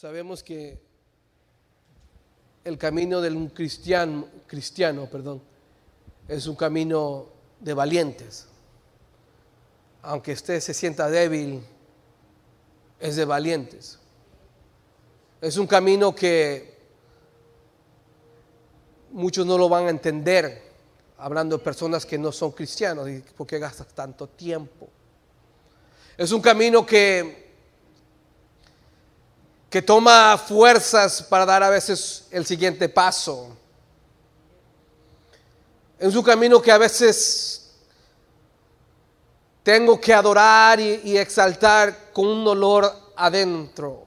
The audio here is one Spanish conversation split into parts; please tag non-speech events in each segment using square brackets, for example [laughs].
Sabemos que el camino de un cristiano, cristiano perdón, es un camino de valientes. Aunque usted se sienta débil, es de valientes. Es un camino que muchos no lo van a entender, hablando de personas que no son cristianos. ¿Por qué gastas tanto tiempo? Es un camino que, que toma fuerzas para dar a veces el siguiente paso. Es un camino que a veces tengo que adorar y, y exaltar con un dolor adentro.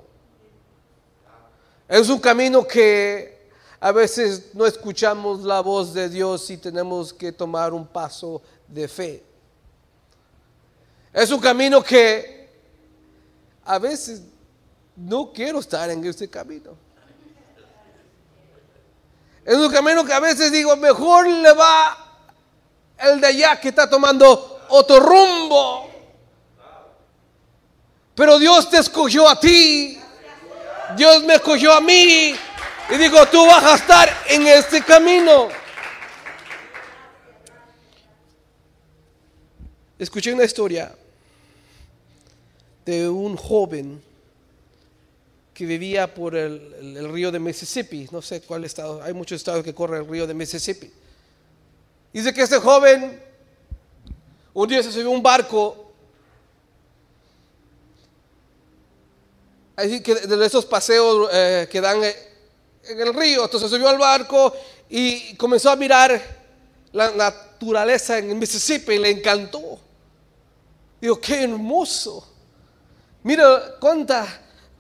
Es un camino que a veces no escuchamos la voz de Dios y tenemos que tomar un paso de fe. Es un camino que a veces no quiero estar en este camino. Es un camino que a veces digo, mejor le va el de allá que está tomando otro rumbo. Pero Dios te escogió a ti. Dios me escogió a mí. Y digo, tú vas a estar en este camino. Escuché una historia de un joven que vivía por el, el, río de Mississippi. No sé cuál estado, hay muchos estados que corren el río de Mississippi. Dice que este joven un día se subió a un barco, así que de esos paseos eh, que dan en el río, entonces subió al barco y comenzó a mirar la naturaleza en Mississippi y le encantó. Digo, qué hermoso. Mira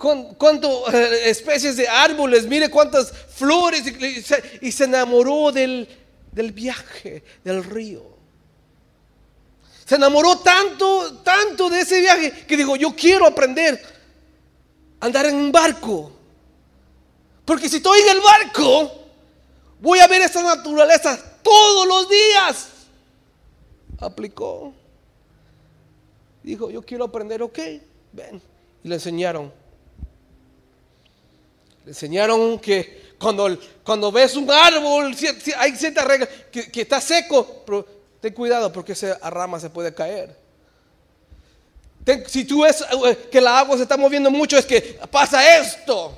cuántas cuántas especies de árboles, mire cuántas flores y, se, enamoró del, del viaje, del río. Se enamoró tanto, tanto de ese viaje que dijo, yo quiero aprender a andar en un barco. Porque si estoy en el barco, voy a ver esta naturaleza todos los días. Aplicó. Dijo, yo quiero aprender, ok, ven. Y le enseñaron. Le enseñaron que cuando, cuando ves un árbol, hay ciertas reglas, que, que, está seco, pero ten cuidado porque esa rama se puede caer. Si tú ves que la agua se está moviendo mucho, es que pasa esto.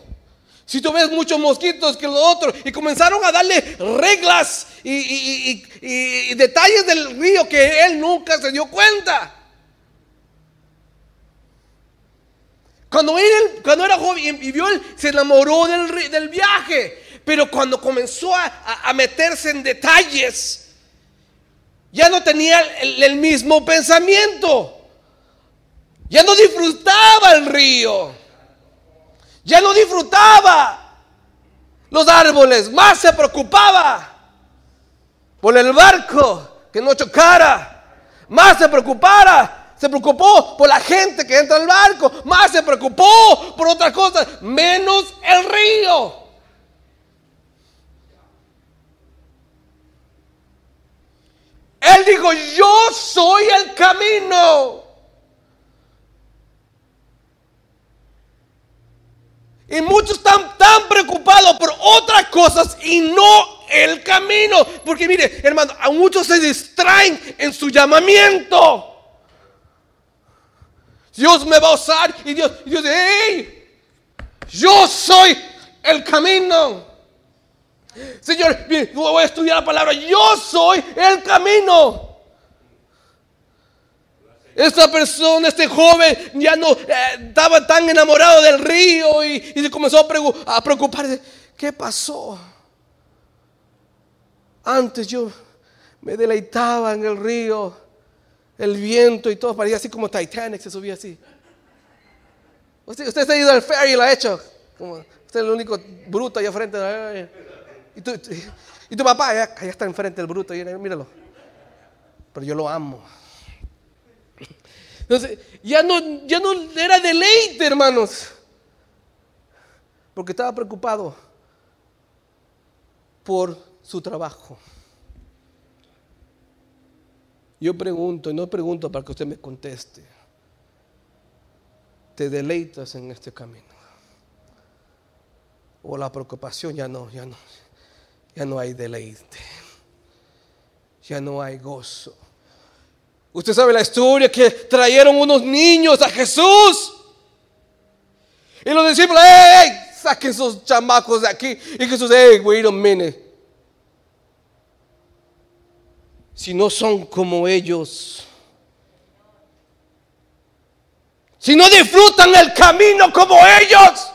Si tú ves muchos mosquitos que lo otro, y comenzaron a darle reglas y detalles del río que él nunca se dio cuenta. Cuando, él, cuando era joven y vio, él se enamoró del, del viaje. Pero cuando comenzó a, a, meterse en detalles, ya no tenía el, el mismo pensamiento. Ya no disfrutaba el río. Ya no disfrutaba los árboles. Más se preocupaba por el barco que no chocara. Más se preocupara se preocupó por la gente que entra al barco, más se preocupó por otras cosas, menos el río. Él dijo, yo soy el camino. Y muchos están tan preocupados por otras cosas y no el camino. Porque mire, hermano, a muchos se distraen en su llamamiento. Dios me va a usar y Dios, Dios dice, hey, yo soy el camino. Señor, voy a estudiar la palabra, yo soy el camino. Esta persona, este joven, ya no eh, estaba tan enamorado del río y, se comenzó a, a preocuparse. ¿Qué pasó? Antes yo me deleitaba en el río el viento y todo, parecía así como Titanic, se subía así. Usted, se ha ido al ferry y lo ha hecho. Como, usted es el único bruto allá frente. Y tu, y tu papá allá, allá, está enfrente del bruto, míralo. Pero yo lo amo. Entonces, ya no, ya no era deleite, hermanos. Porque estaba preocupado por su trabajo. Yo pregunto, y no pregunto para que usted me conteste. ¿Te deleitas en este camino? o la preocupación, ya no, ya no, ya no hay deleite, ya no hay gozo. Usted sabe la historia que trajeron unos niños a Jesús. Y los discípulos, ¡hey! Saquen esos chamacos de aquí. Y Jesús, ¡hey! Wait a minute. Si no son como ellos, si no disfrutan el camino como ellos,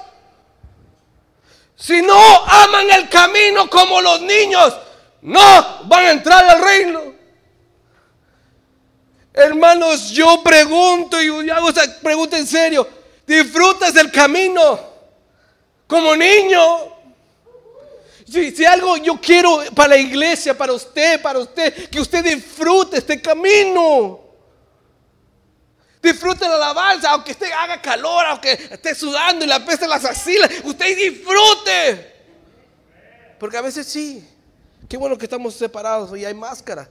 si no aman el camino como los niños, no van a entrar al reino. Hermanos, yo pregunto y hago esa pregunta en serio. ¿Disfrutas del camino como niño? Si, algo yo quiero para la iglesia, para usted, para usted, que usted disfrute este camino. Disfrute la alabanza, aunque esté haga calor, aunque esté sudando y la peste las axilas, usted disfrute. Porque a veces sí, qué bueno que estamos separados y hay máscara.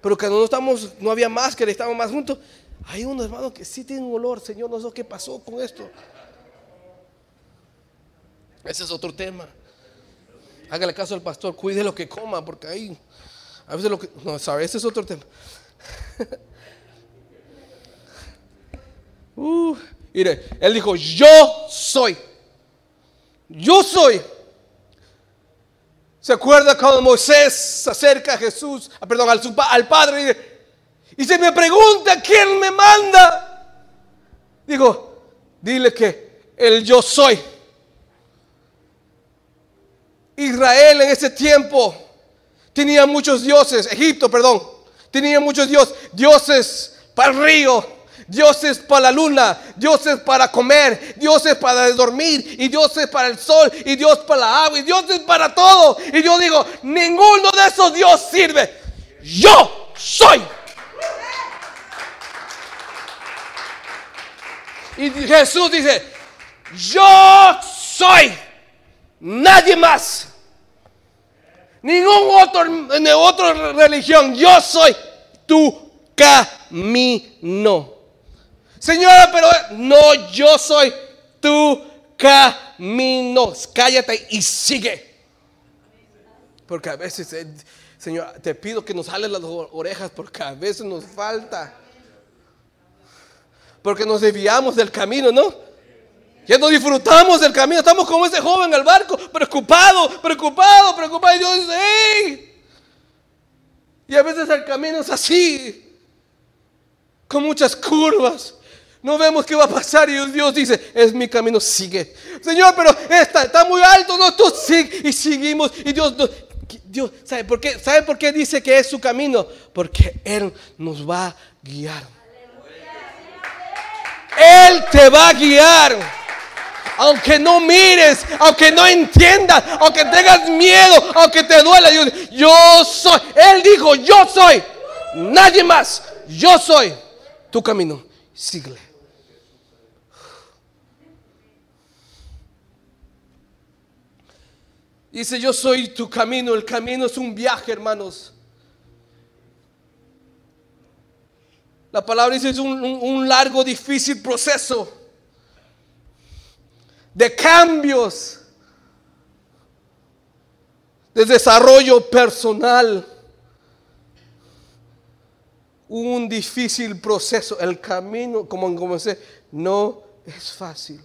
Pero cuando no estamos, no había máscara y estábamos más juntos, hay unos hermanos que sí tienen olor, Señor, no sé qué pasó con esto. Ese es otro tema. Hágale caso al pastor, cuide lo que coma, porque ahí, a veces lo que, no, sabe, ese es otro tema. [laughs] uh, mire, él dijo, yo soy, yo soy. ¿Se acuerda cuando Moisés se acerca a Jesús, ah, perdón, al, al Padre y, se me pregunta quién me manda? Digo, dile que el yo soy. Israel en ese tiempo tenía muchos dioses, Egipto, perdón, tenía muchos dioses, dioses para el río, dioses para la luna, dioses para comer, dioses para dormir, y dioses para el sol, y Dios para la agua, y dioses para todo. Y yo digo, ninguno de esos dioses sirve. Yo soy. Y Jesús dice, yo soy. Nadie más. Ningún otro, en otra religión. Yo soy tu camino. Señora, pero no, yo soy tu camino. Cállate y sigue. Porque a veces, eh, Señor, te pido que nos jales las orejas porque a veces nos falta. Porque nos desviamos del camino, ¿no? Ya no disfrutamos del camino. Estamos como ese joven en el barco, preocupado, preocupado, preocupado. Y Dios dice, ¡hey! Y a veces el camino es así, con muchas curvas. No vemos qué va a pasar y Dios dice, es mi camino, sigue. Señor, pero está, está muy alto, no, tú sigue. Y seguimos. Y Dios, Dios ¿sabe por, qué? ¿sabe por qué dice que es su camino? Porque Él nos va a guiar. Él te va a guiar. Aunque no mires, aunque no entiendas, aunque tengas miedo, aunque te duela, yo soy. Él dijo, yo soy. Nadie más. Yo soy tu camino. Sigue. Dice, yo soy tu camino. El camino es un viaje, hermanos. La palabra dice, es un, largo, difícil proceso de cambios, de desarrollo personal. Un difícil proceso. El camino, como comencé, no es fácil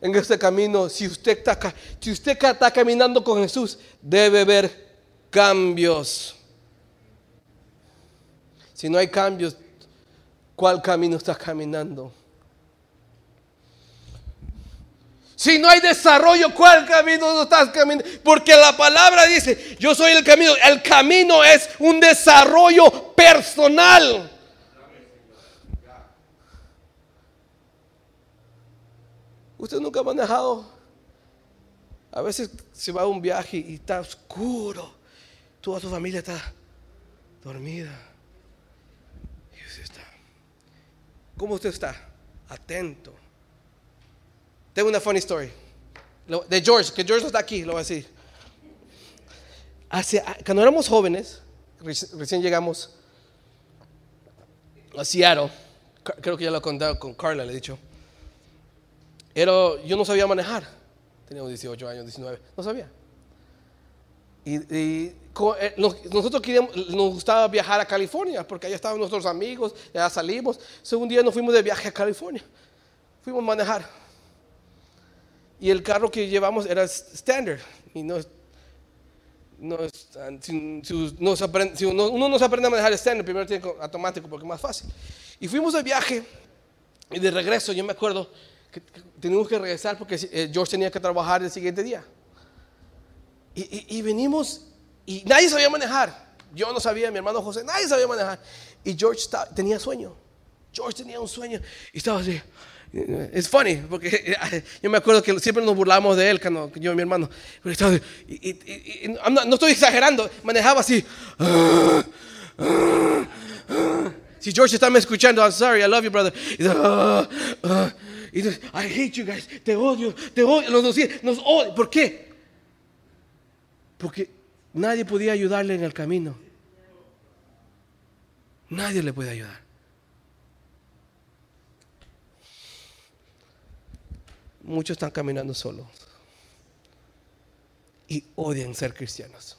en este camino, si usted está, si usted está caminando con Jesús, debe haber cambios. Si no hay cambios, ¿cuál camino está caminando? Si no hay desarrollo, ¿cuál camino no estás caminando? Porque la palabra dice, yo soy el camino. El camino es un desarrollo personal. Usted nunca ha manejado. A veces se va a un viaje y está oscuro. Toda su familia está dormida. Y usted está. ¿Cómo usted está? Atento. Tengo una funny story. De George, que George no está aquí, lo voy a decir. Hace, cuando éramos jóvenes, recién llegamos a Seattle. Creo que ya lo he contado con Carla, le he dicho yo no sabía manejar. Teníamos 18 años, 19. No sabía. Y, eh, nos- nosotros queríamos, nos gustaba viajar a California porque allá estaban nuestros amigos, ya salimos. Entonces, un día nos fuimos de viaje a California. Fuimos a manejar. Y el carro que llevamos era standard. Y no, no si, si no se aprende- si uno, uno no se aprende a manejar standard, primero tiene automático porque es más fácil. Y fuimos de viaje. Y de regreso, yo me acuerdo que, que teníamos que regresar porque eh, George tenía que trabajar el siguiente día. Y, y- y venimos y nadie sabía manejar. Yo no sabía, mi hermano José, nadie sabía manejar. Y George tenía sueño. George tenía un sueño y estaba así. Es funny, porque [laughs] yo me acuerdo que siempre nos burlamos de él, cuando yo y mi hermano. No estoy exagerando, manejaba así. Si George está me escuchando, I'm sorry, I love you, brother. Y I hate you guys, te odio, te odio. Nos, nos. ¿Por qué? Porque nadie podía ayudarle en el camino. Nadie le puede ayudar. Muchos están caminando solos y odian ser cristianos.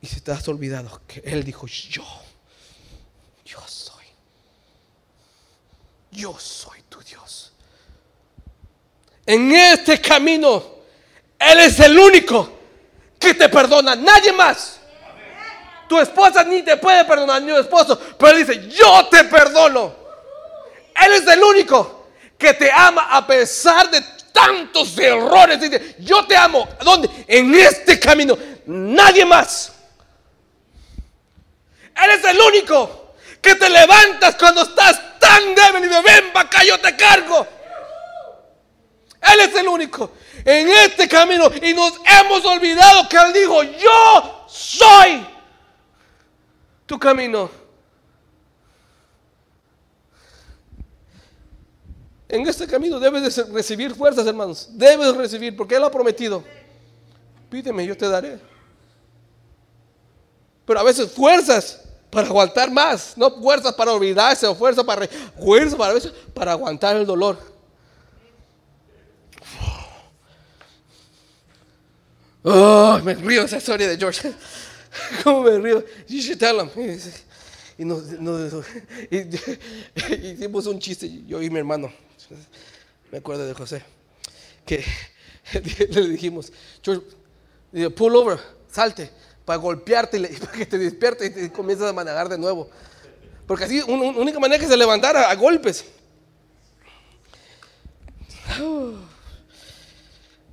Y si has olvidado que Él dijo, yo, yo soy, yo soy tu Dios. En este camino, Él es el único que te perdona, nadie más. Tu esposa ni te puede perdonar, ni tu esposo, pero Él dice, yo te perdono. Él es el único que te ama a pesar de tantos errores. Dice, yo te amo. ¿Dónde? En este camino. Nadie más. Él es el único que te levantas cuando estás tan débil y de ven para acá, yo te cargo. Él es el único en este camino y nos hemos olvidado que Él dijo, yo soy tu camino. En este camino debes de recibir fuerzas, hermanos. Debes recibir, porque Él ha prometido. Pídeme, yo te daré. Pero a veces fuerzas para aguantar más, no fuerzas para olvidarse o fuerzas para para veces para aguantar el dolor. Oh, me río esa historia de George. [laughs] ¿Cómo me río? You should tell him. Y nos, [laughs] hicimos un chiste, yo y mi hermano. Me acuerdo de José. Que [laughs] le dijimos, George, pull over, salte, para golpearte y [laughs] para que te despierte y te comienzas a manejar de nuevo. Porque así, la única manera que se levantara a golpes. [sighs]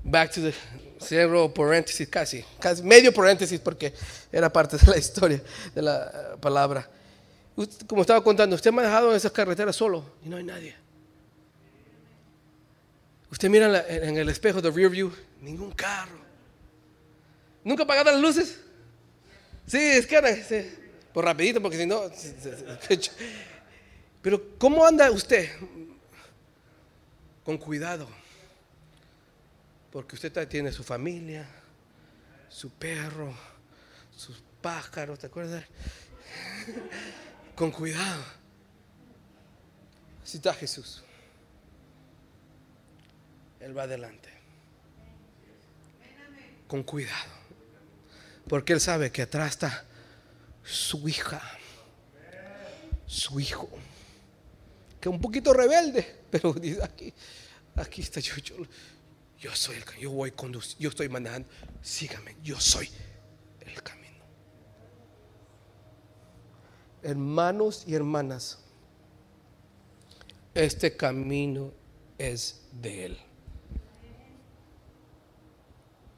Back to the cierro paréntesis casi, casi medio paréntesis porque era parte de la historia de la eh, palabra. Como estaba contando, usted ha manejado en esas carreteras solo y no hay nadie. Usted mira en, el espejo de rear view, ningún carro. ¿Nunca apagaron las luces? Sí, es ahora, sí. Pues rapidito, porque si no... [laughs] Pero ¿cómo anda usted? Con cuidado. Porque usted tiene su familia, su perro, sus pájaros, ¿te acuerdas? [laughs] Con cuidado. Así está Jesús. Él va adelante. Con cuidado. Porque Él sabe que atrás está su hija, su hijo, que un poquito rebelde, [laughs] pero dice aquí, aquí está yo, yo, yo soy el, yo voy conduciendo, yo estoy manejando, sígame, yo soy el camino. Hermanos y hermanas, este camino es de Él.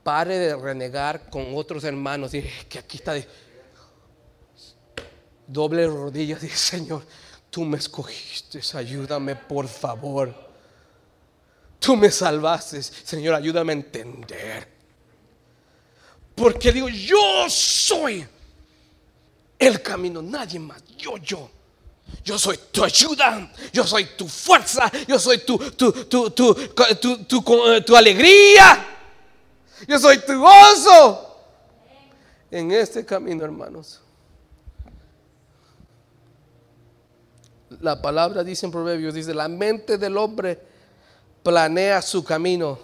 Pare de renegar con otros hermanos y que aquí está. Doble rodillas dice, Señor, tú me escogiste, ayúdame por favor. Tú me salvaste, Señor, ayúdame a entender. Porque digo, yo soy el camino, nadie más, yo, yo. Yo soy tu ayuda, yo soy tu fuerza, yo soy tu, tu, tu, tu, tu, tu- tu alegría, yo soy tu gozo. En este camino, hermanos. La palabra dice en Proverbios, dice, la mente del hombre planea su camino,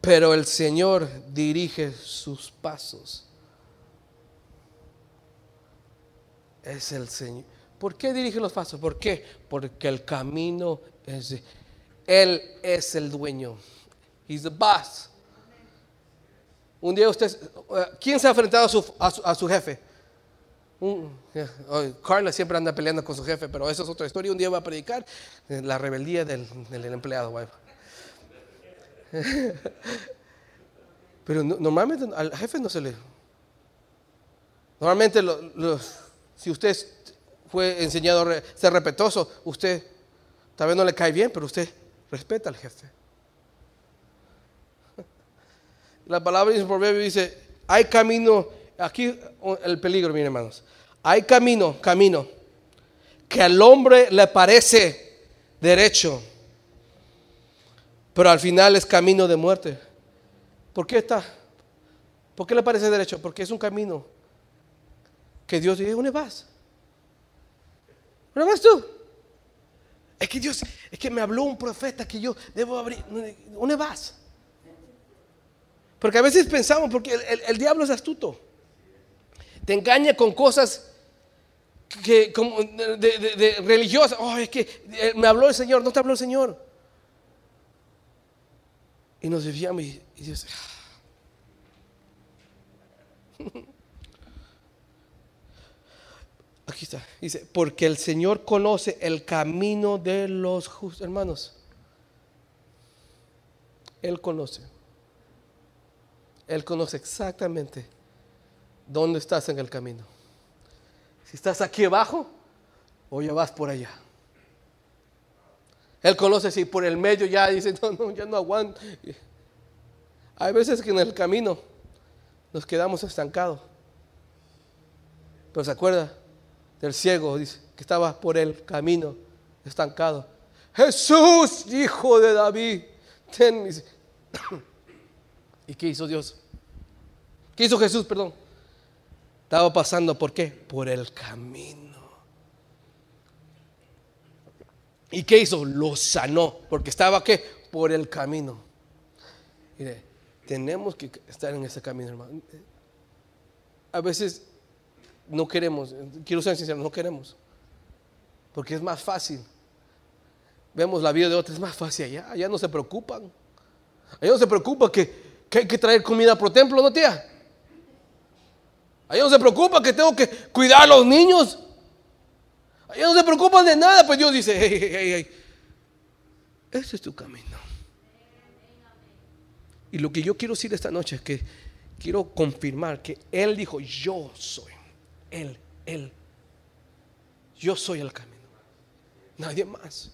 pero el Señor dirige sus pasos. Es el Señor. ¿Por qué dirige los pasos? ¿Por qué? Porque el camino es Él es el dueño. He's the boss. Un día usted, ¿quién se ha enfrentado a su, a su, jefe? Carla siempre anda peleando con su jefe, pero eso es otra historia. Un día va a predicar eh, la rebeldía del, del empleado. [laughs] Pero normalmente al jefe no se le... Normalmente si usted fue enseñado a ser respetuoso, usted tal vez no le cae bien, pero usted respeta al jefe. La palabra en proverbio dice, hay camino, aquí el peligro, miren hermanos, hay camino, camino, que al hombre le parece derecho, pero al final es camino de muerte. ¿Por qué está? ¿Por qué le parece derecho? Porque es un camino que Dios dice, ¿dónde vas? ¿Dónde vas tú? Es que Dios, es que me habló un profeta que yo debo abrir. ¿Dónde vas? Porque a veces pensamos, porque el, diablo es astuto. Te engaña con cosas que como de, religiosas. Oh, es que eh, me habló el Señor, no te habló el Señor. Y nos desviamos y, y Dios. Aquí está. Dice, porque el Señor conoce el camino de los justos. Hermanos, Él conoce. Él conoce exactamente dónde estás en el camino. Si estás aquí abajo o ya vas por allá. Él conoce si por el medio ya dice, no, no, ya no aguanto. Hay veces que en el camino nos quedamos estancados. Pero se acuerda, del ciego, que estaba por el camino estancado. Jesús, hijo de David, ten ¿Y qué hizo Dios? ¿Qué hizo Jesús, perdón? Estaba pasando, ¿por qué? Por el camino. ¿Y qué hizo? Lo sanó, porque estaba, ¿qué? Por el camino. Mire, tenemos que estar en ese camino, hermano. A veces no queremos, quiero ser sincero, no queremos. Porque es más fácil. Vemos la vida de otros, es más fácil allá. Allá no se preocupan. Allá no se preocupa que, hay que traer comida pro templo, ¿no, tía? Allá no se preocupa que tengo que cuidar a los niños. Allá no se preocupan de nada, pues Dios dice, hey, hey, hey, ese es tu camino. Y lo que yo quiero decir esta noche es que quiero confirmar que Él dijo, yo soy. Él, Él. Yo soy el camino. Nadie más.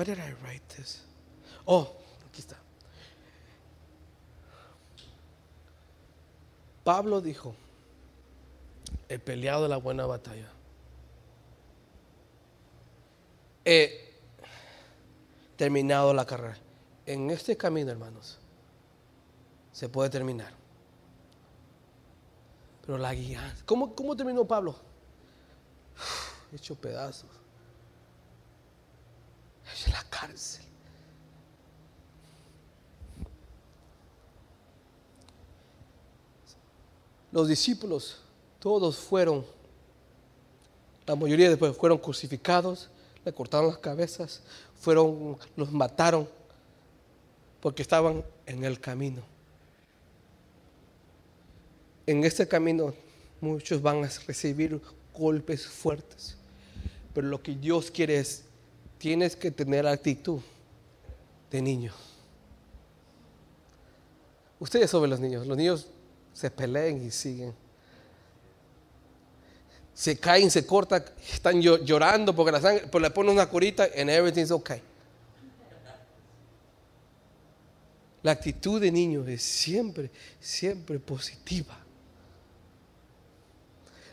Why did I write this? Oh, aquí está. Pablo dijo, he peleado la buena batalla he terminado la carrera. En este camino, hermanos, se puede terminar. Pero la guía, ¿cómo, cómo terminó Pablo? hecho pedazos. Los discípulos, todos fueron, la mayoría después fueron crucificados le cortaron las cabezas, fueron, los mataron porque estaban en el camino. En este camino muchos van a recibir golpes fuertes, pero lo que Dios quiere es, tienes que tener actitud de niño. Ustedes sobre los niños, los niños se pelean y siguen se caen, se cortan, están llorando porque la sangre, pues le ponen una curita and everything's okay. La actitud de niños es siempre, siempre positiva.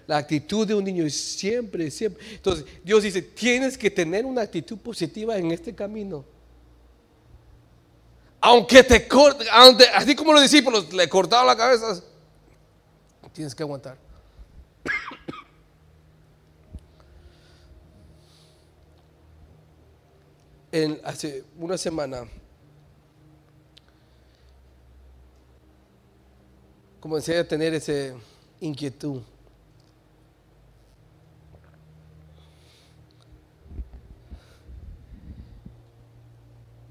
La actitud de un niño es siempre, siempre. Entonces, Dios dice, tienes que tener una actitud positiva en este camino. aunque te corte, así como los discípulos le cortaron la cabeza, tienes que aguantar. En, hace una semana comencé a tener esa inquietud.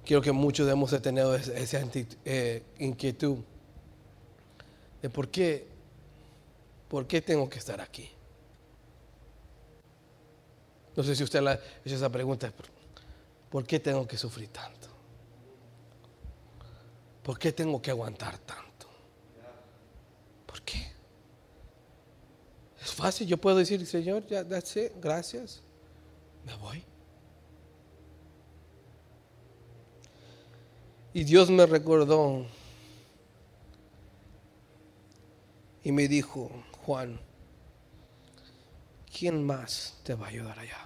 Quiero que muchos hemos tenido esa eh, inquietud de por qué, por qué tengo que estar aquí. No sé si usted ha hecho esa pregunta, ¿por qué tengo que sufrir tanto? ¿Por qué tengo que aguantar tanto? ¿Por qué? Es fácil, yo puedo decir, Señor, ya, that's gracias, me voy. Y Dios me recordó y me dijo, Juan, ¿quién más te va a ayudar allá?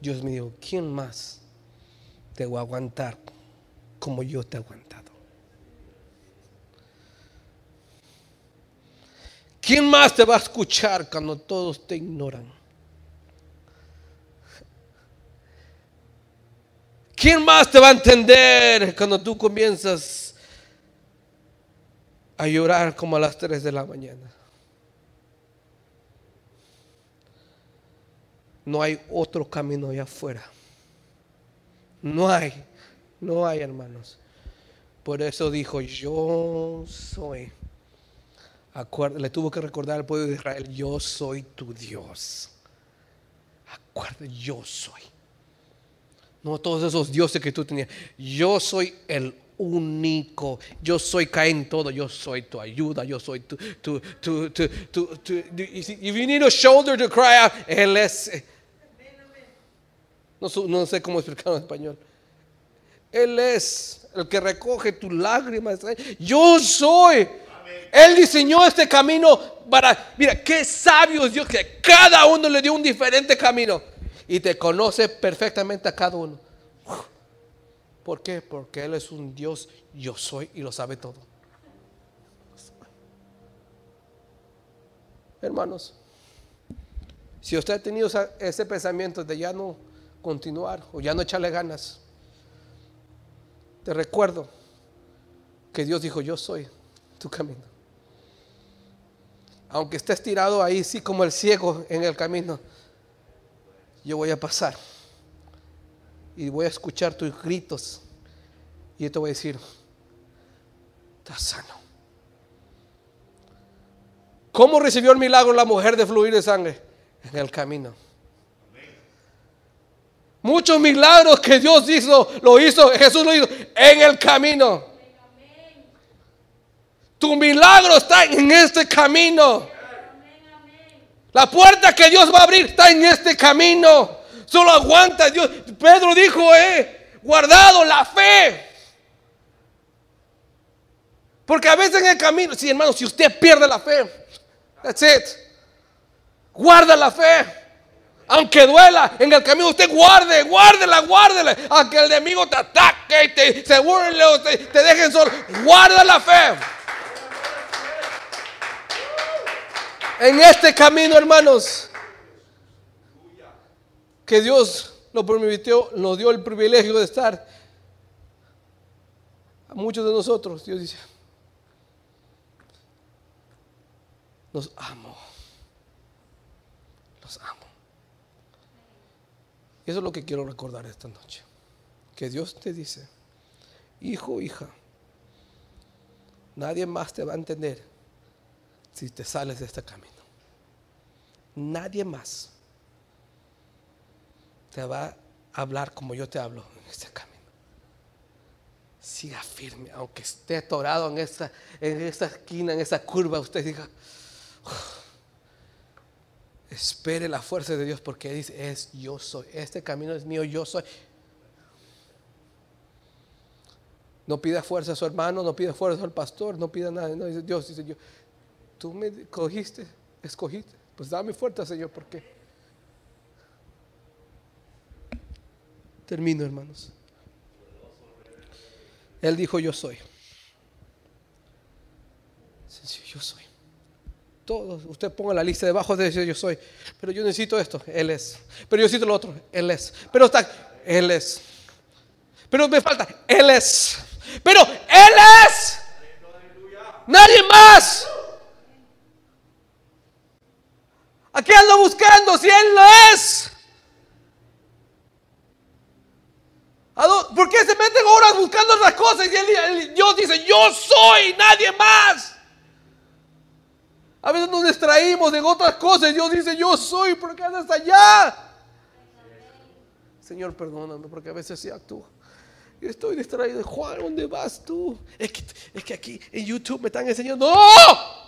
Dios me dijo, ¿quién más te va a aguantar como yo te aguanto? ¿Quién más te va a escuchar cuando todos te ignoran? ¿Quién más te va a entender cuando tú comienzas a llorar como a las 3 de la mañana? No hay otro camino allá afuera. No hay, no hay hermanos. Por eso dijo, yo soy le tuvo que recordar al pueblo de Israel, yo soy tu Dios. Acuérdate, yo soy. No todos esos dioses que tú tenías. Yo soy el único. Yo soy caen todo. Yo soy tu ayuda. Yo soy tu, tu, tu, tu, tu, If you need a shoulder to cry out, Él es. No, no sé cómo explicarlo en español. Él es el que recoge tus lágrimas. Yo soy. Él diseñó este camino para, mira, qué sabio es Dios que cada uno le dio un diferente camino y te conoce perfectamente a cada uno. ¿Por qué? Porque Él es un Dios, yo soy y lo sabe todo. Hermanos, si usted ha tenido ese pensamiento de ya no continuar o ya no echarle ganas, te recuerdo que Dios dijo, yo soy tu camino aunque estés tirado ahí, sí como el ciego en el camino, yo voy a pasar y voy a escuchar tus gritos y yo te voy a decir, estás sano. ¿Cómo recibió el milagro la mujer de fluir de sangre? En el camino. Muchos milagros que Dios hizo, lo hizo, Jesús lo hizo en el camino. Tu milagro está en este camino. La puerta que Dios va a abrir está en este camino. Solo aguanta Dios. Pedro dijo, eh, guardado la fe. Porque a veces en el camino, sí hermano, si usted pierde la fe, that's it. Guarda la fe. Aunque duela en el camino, usted guarde, guárdela, guárdela. Aunque el enemigo te ataque y te, se burle o te, te dejen solo, guarda la fe. En este camino, hermanos, que Dios lo permitió, nos dio el privilegio de estar. A muchos de nosotros, Dios dice, los amo, los amo. Y eso es lo que quiero recordar esta noche. Que Dios te dice, hijo, hija, nadie más te va a entender si te sales de este camino. Nadie más te va a hablar como yo te hablo en este camino. Siga firme, aunque esté atorado en esta, en esta esquina, en esa curva, usted diga, espere la fuerza de Dios porque dice, es yo soy, este camino es mío, yo soy. No pida fuerza a su hermano, no pida fuerza al pastor, no pida nada. No, dice Dios, dice yo, tú me cogiste, escogiste. Pues dame fuerza, Señor, porque termino, hermanos. Él dijo, yo soy. Sencillo, yo soy. Todos, usted ponga la lista debajo de eso, yo soy. Pero yo necesito esto, Él es. Pero yo necesito lo otro, Él es. Pero está, Él es. Pero me falta, Él es. Pero Él es. Nadie más. ¿A qué ando buscando si Él lo es? ¿Por qué se meten horas buscando otras cosas y Dios dice, yo soy, nadie más? A veces nos distraímos en otras cosas Dios dice, yo soy, porque andas allá? Señor, perdóname, porque a veces sí actúo. Yo estoy distraído. Juan, ¿dónde vas tú? Es que, es que aquí en YouTube me están enseñando. ¡No!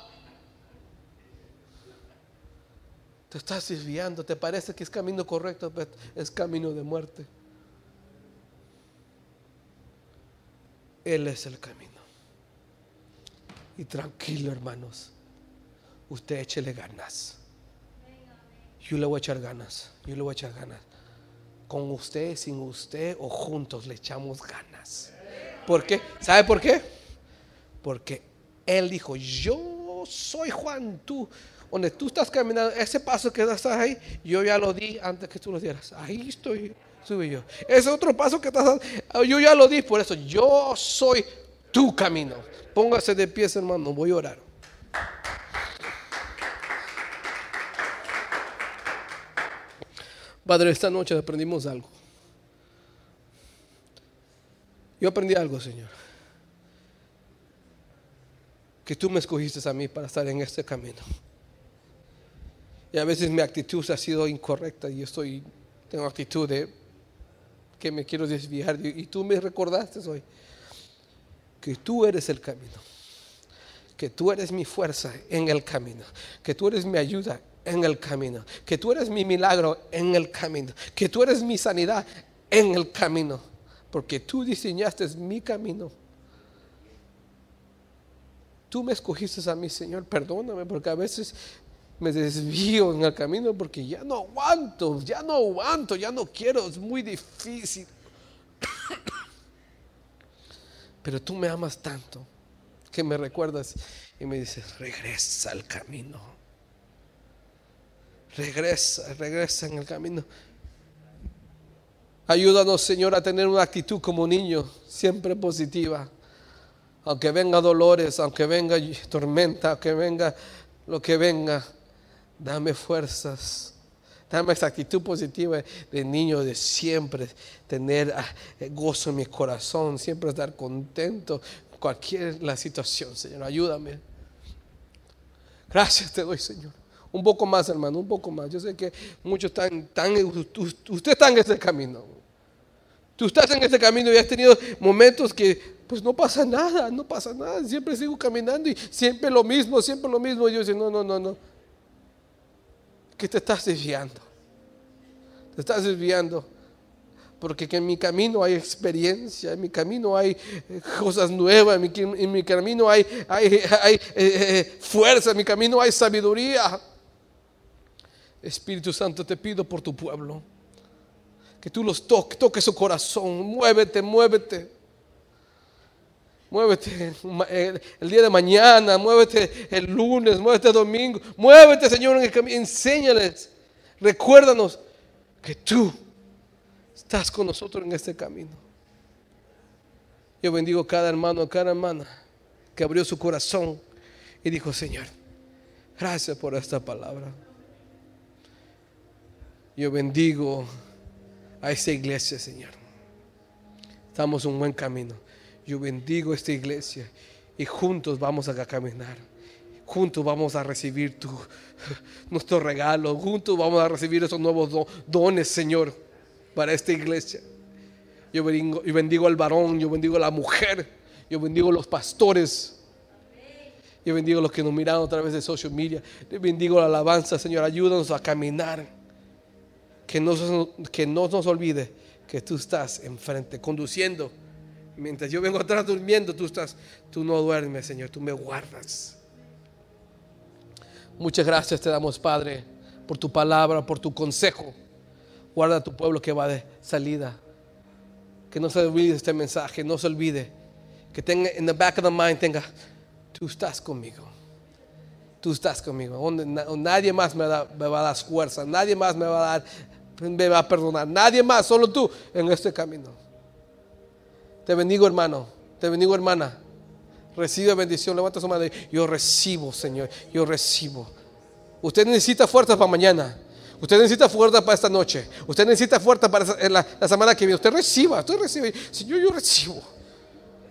Te estás desviando, te parece que es camino correcto, pero es camino de muerte. Él es el camino. Y tranquilo, hermanos, usted échele ganas. Yo le voy a echar ganas, yo le voy a echar ganas. Con usted, sin usted o juntos le echamos ganas. ¿Por qué? ¿Sabe por qué? Porque Él dijo, yo soy Juan, tú donde tú estás caminando, ese paso que estás ahí, yo ya lo di antes que tú lo dieras. Ahí estoy, sube yo. Ese otro paso que estás yo ya lo di, por eso yo soy tu camino. Póngase de pie, hermano, voy a orar. Padre, esta noche aprendimos algo. Yo aprendí algo, Señor. Que tú me escogiste a mí para estar en este camino. Y a veces mi actitud ha sido incorrecta y yo estoy, tengo actitud de que me quiero desviar. Y tú me recordaste hoy que tú eres el camino, que tú eres mi fuerza en el camino, que tú eres mi ayuda en el camino, que tú eres mi milagro en el camino, que tú eres mi sanidad en el camino, porque tú diseñaste mi camino. Tú me escogiste a mí, Señor, perdóname, porque a veces me desvío en el camino porque ya no aguanto, ya no aguanto, ya no quiero, es muy difícil. [coughs] Pero tú me amas tanto que me recuerdas y me dices, regresa al camino. Regresa, regresa en el camino. Ayúdanos, Señor, a tener una actitud como niño, siempre positiva. Aunque venga dolores, aunque venga tormenta, aunque venga lo que venga, Dame fuerzas. Dame esa actitud positiva de niño, de siempre tener ah, gozo en mi corazón, siempre estar contento, cualquier la situación, Señor. Ayúdame. Gracias te doy, Señor. Un poco más, hermano, un poco más. Yo sé que muchos están, están usted está en este camino. Tú estás en este camino y has tenido momentos que pues no pasa nada, no pasa nada. Siempre sigo caminando y siempre lo mismo, siempre lo mismo. Y yo digo, no, no, no, no que te estás desviando. Te estás desviando. Porque en mi camino hay experiencia, en mi camino hay eh, cosas nuevas, en mi, camino hay, hay, eh, eh, fuerza, en mi camino hay sabiduría. Espíritu Santo, te pido por tu pueblo, que tú los toques, toques su corazón, muévete, muévete. Muévete el, día de mañana, muévete el lunes, muévete el domingo, muévete Señor en el camino, enséñales, recuérdanos que tú estás con nosotros en este camino. Yo bendigo cada hermano, cada hermana que abrió su corazón y dijo, Señor, gracias por esta palabra. Yo bendigo a esta iglesia, Señor. Estamos en un buen camino. Yo bendigo esta iglesia y juntos vamos a caminar. Juntos vamos a recibir tu, nuestro regalo. Juntos vamos a recibir esos nuevos dones, Señor, para esta iglesia. Yo bendigo, al varón, yo bendigo a la mujer, yo bendigo a los pastores. Yo bendigo a los que nos miran a través de social media. Yo bendigo la alabanza, Señor. Ayúdanos a caminar. Que no, que no nos olvide que tú estás enfrente, conduciendo Mientras yo vengo atrás durmiendo, tú estás, tú no duermes, Señor, tú me guardas. Muchas gracias te damos, Padre, por tu palabra, por tu consejo. Guarda a tu pueblo que va de salida. Que no se olvide este mensaje, no se olvide que tenga en the back of the mind, tenga, tú estás conmigo. Tú estás conmigo. Nadie más me, me va a dar fuerza. Nadie más me va a dar, me va a perdonar. Nadie más, solo tú en este camino. Te bendigo, hermano. Te bendigo, hermana. Recibe bendición. Levanta su mano. Yo recibo, Señor. Yo recibo. Usted necesita fuerza para mañana. Usted necesita fuerza para esta noche. Usted necesita fuerza para la, la semana que viene. Usted reciba. Usted recibe. Señor, yo recibo.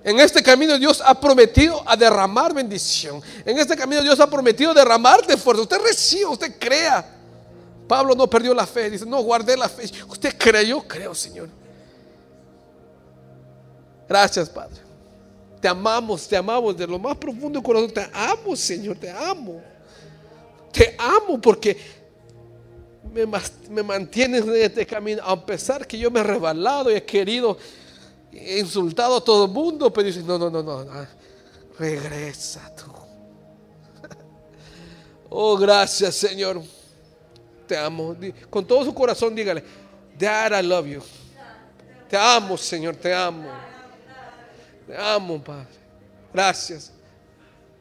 En este camino Dios ha prometido a derramar bendición. En este camino Dios ha prometido derramarte fuerza. Usted reciba, usted crea. Pablo no perdió la fe. Dice, no guardé la fe. Usted creyó, creo, Señor. Gracias, Padre. Te amamos, te amamos de lo más profundo del corazón. Te amo, Señor, te amo. Te amo porque me, me mantienes en este camino. A pesar que yo me he rebalado y he querido, he insultado a todo el mundo, pero dices, no, no, no, no. ah, Regresa tú. [laughs] Oh, gracias, Señor. Te amo. Con todo su corazón, dígale, Dad, I love you. Te amo, Señor, te amo. Te amo, Padre. Gracias.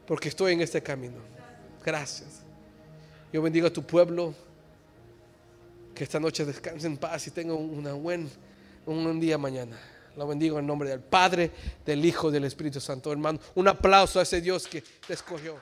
Porque estoy en este camino. Gracias. Yo bendigo a tu pueblo. Que esta noche descanse en paz y tenga una buen, un buen día mañana. Lo bendigo en nombre del Padre, del Hijo del Espíritu Santo. Hermano, un aplauso a ese Dios que te escogió.